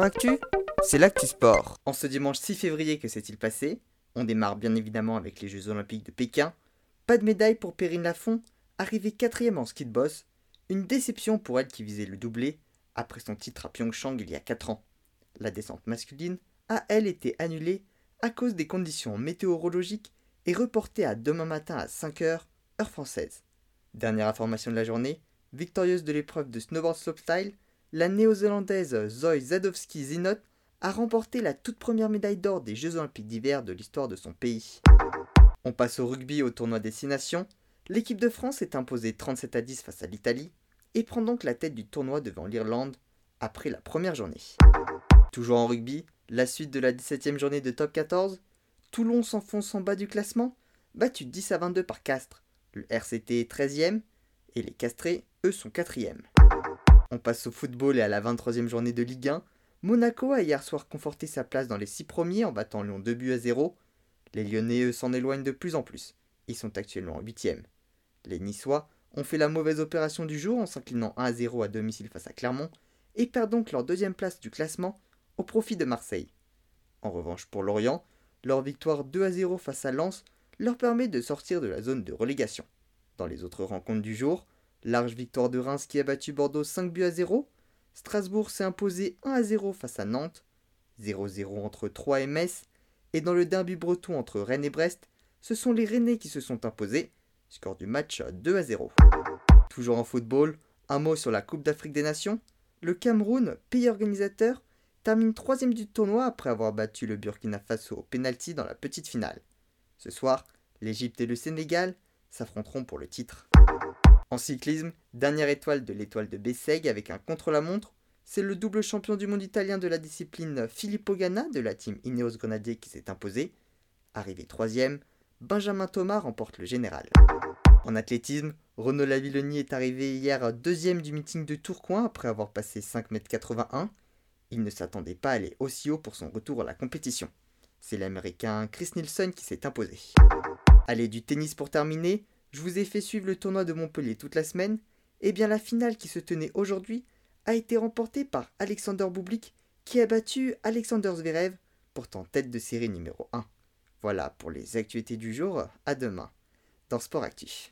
Actu, c'est l'actu sport. En ce dimanche 6 février, que s'est-il passé? On démarre bien évidemment avec les Jeux Olympiques de Pékin. Pas de médaille pour Perrine Lafont, arrivée quatrième en ski de boss. Une déception pour elle qui visait le doublé après son titre à Pyeongchang il y a 4 ans. La descente masculine a elle été annulée à cause des conditions météorologiques et reportée à demain matin à 5h, heure française. Dernière information de la journée, victorieuse de l'épreuve de snowboard slopestyle, la néo-zélandaise Zoe Zadowski-Zinot a remporté la toute première médaille d'or des Jeux Olympiques d'hiver de l'histoire de son pays. On passe au rugby au tournoi Destination. L'équipe de France est imposée 37 à 10 face à l'Italie et prend donc la tête du tournoi devant l'Irlande après la première journée. Toujours en rugby, la suite de la 17e journée de top 14, Toulon s'enfonce en bas du classement, battu 10 à 22 par Castres. Le RCT est 13e et les Castrés, eux, sont 4e. On passe au football et à la 23e journée de Ligue 1. Monaco a hier soir conforté sa place dans les 6 premiers en battant Lyon 2 buts à 0. Les Lyonnais, eux, s'en éloignent de plus en plus. Ils sont actuellement 8e. Les Niçois ont fait la mauvaise opération du jour en s'inclinant 1 à 0 à domicile face à Clermont et perdent donc leur deuxième place du classement au profit de Marseille. En revanche, pour Lorient, leur victoire 2 à 0 face à Lens leur permet de sortir de la zone de relégation. Dans les autres rencontres du jour, Large victoire de Reims qui a battu Bordeaux 5 buts à 0. Strasbourg s'est imposé 1 à 0 face à Nantes. 0-0 entre Troyes et Metz. Et dans le derby breton entre Rennes et Brest, ce sont les Rennais qui se sont imposés. Score du match 2 à 0. Toujours en football, un mot sur la Coupe d'Afrique des Nations. Le Cameroun, pays organisateur, termine troisième du tournoi après avoir battu le Burkina Faso au pénalty dans la petite finale. Ce soir, l'Égypte et le Sénégal s'affronteront pour le titre. En cyclisme, dernière étoile de l'étoile de Bessègue avec un contre-la-montre, c'est le double champion du monde italien de la discipline Filippo Ganna de la team Ineos Grenadier qui s'est imposé. Arrivé troisième, Benjamin Thomas remporte le général. En athlétisme, Renaud Lavilloni est arrivé hier deuxième du meeting de Tourcoing après avoir passé 5,81 m. Il ne s'attendait pas à aller aussi haut pour son retour à la compétition. C'est l'américain Chris Nielsen qui s'est imposé. Allez, du tennis pour terminer, je vous ai fait suivre le tournoi de Montpellier toute la semaine, et eh bien la finale qui se tenait aujourd'hui a été remportée par Alexander Bublik qui a battu Alexander Zverev, pourtant tête de série numéro 1. Voilà pour les actualités du jour, à demain dans Sport Actif.